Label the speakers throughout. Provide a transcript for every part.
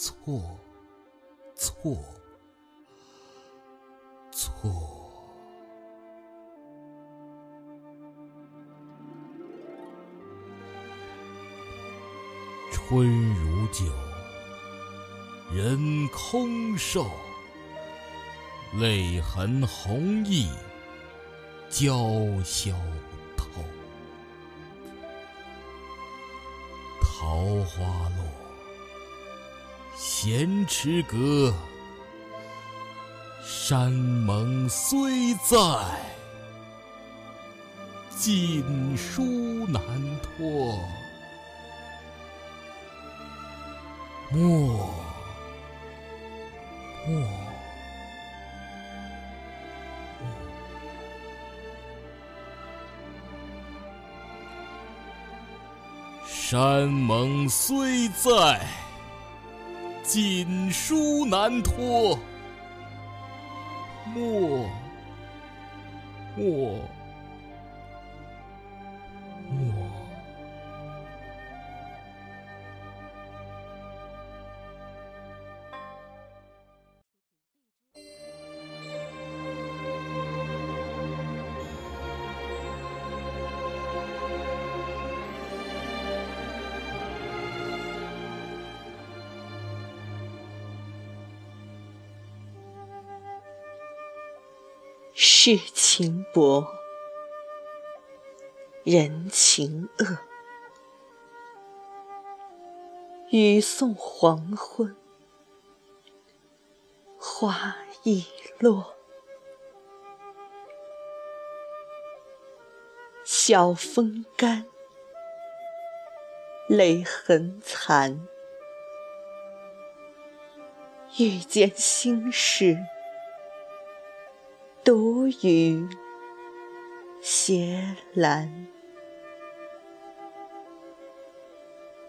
Speaker 1: 错，错，错。春如酒，人空瘦，泪痕红浥鲛绡透。桃花落，闲池阁，山盟虽在，锦书难托。莫，莫，山盟虽在，锦书难托。莫，莫，
Speaker 2: 世情薄，人情恶。雨送黄昏，花易落。晓风干，泪痕残。遇见心事。独语斜阑，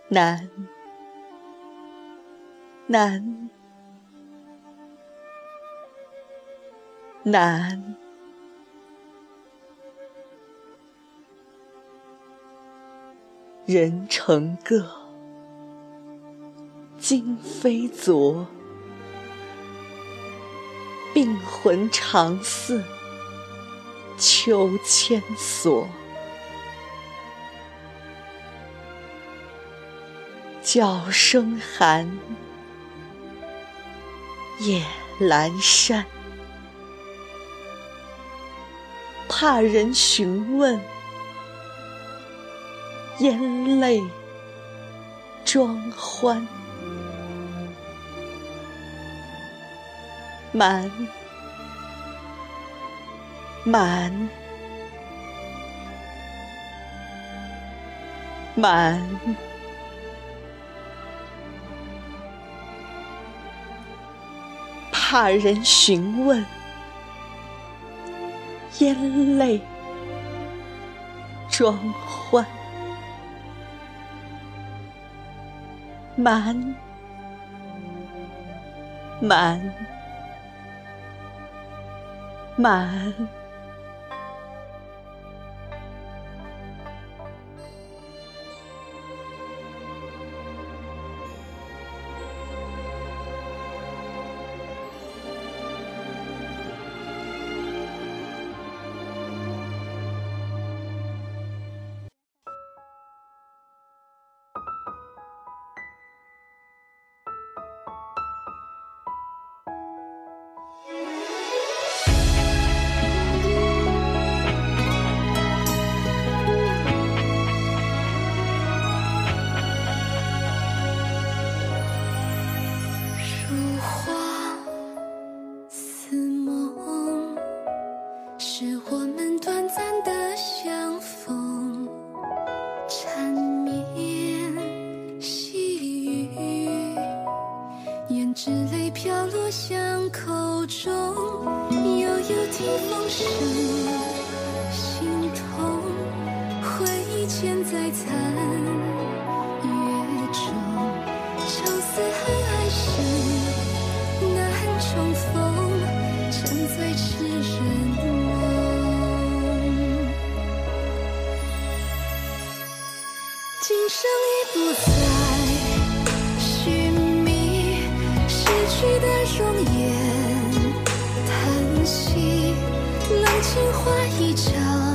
Speaker 2: 难，难，难。人成各，今非昨。病魂常似秋千索，角声寒，夜阑珊。怕人询问，咽泪装欢。满，满，满，怕人询问，咽泪装欢，满，满。满。
Speaker 3: 花似梦，是我们短暂的相逢，缠绵细雨，胭脂泪飘落巷口中，悠悠听风声。今生已不再寻觅失。去的容颜，叹息，冷清花一场，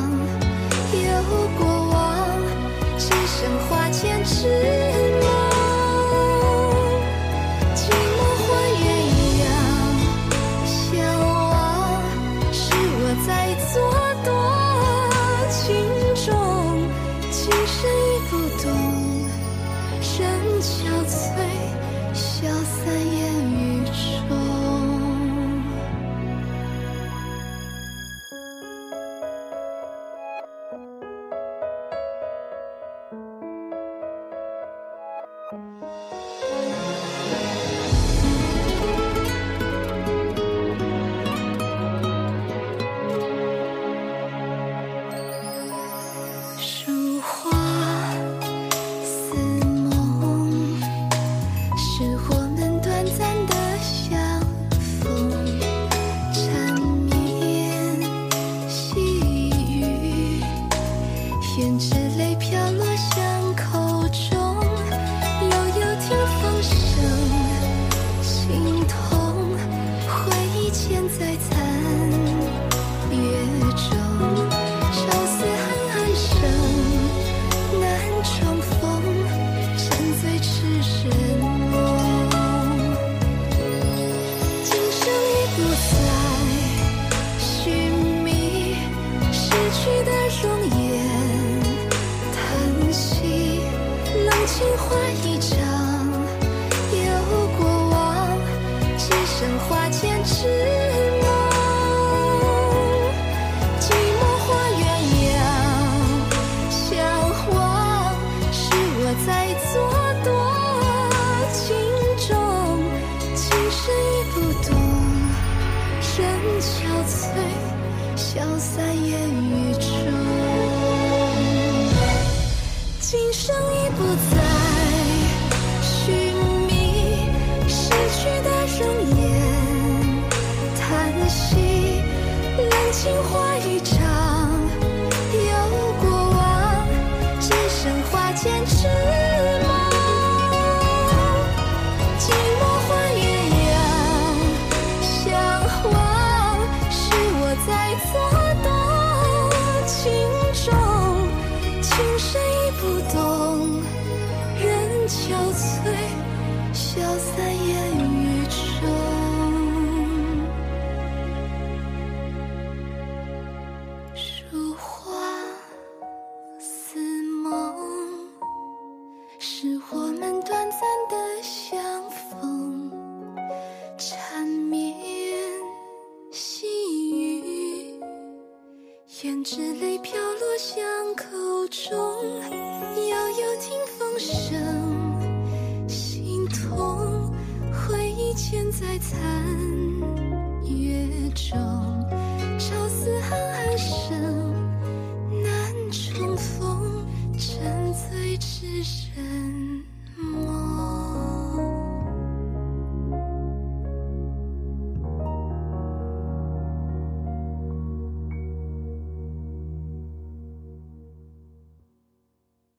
Speaker 3: 胭脂泪飘落巷口中，悠悠听风声，心痛，回忆嵌在残月中，朝思暗。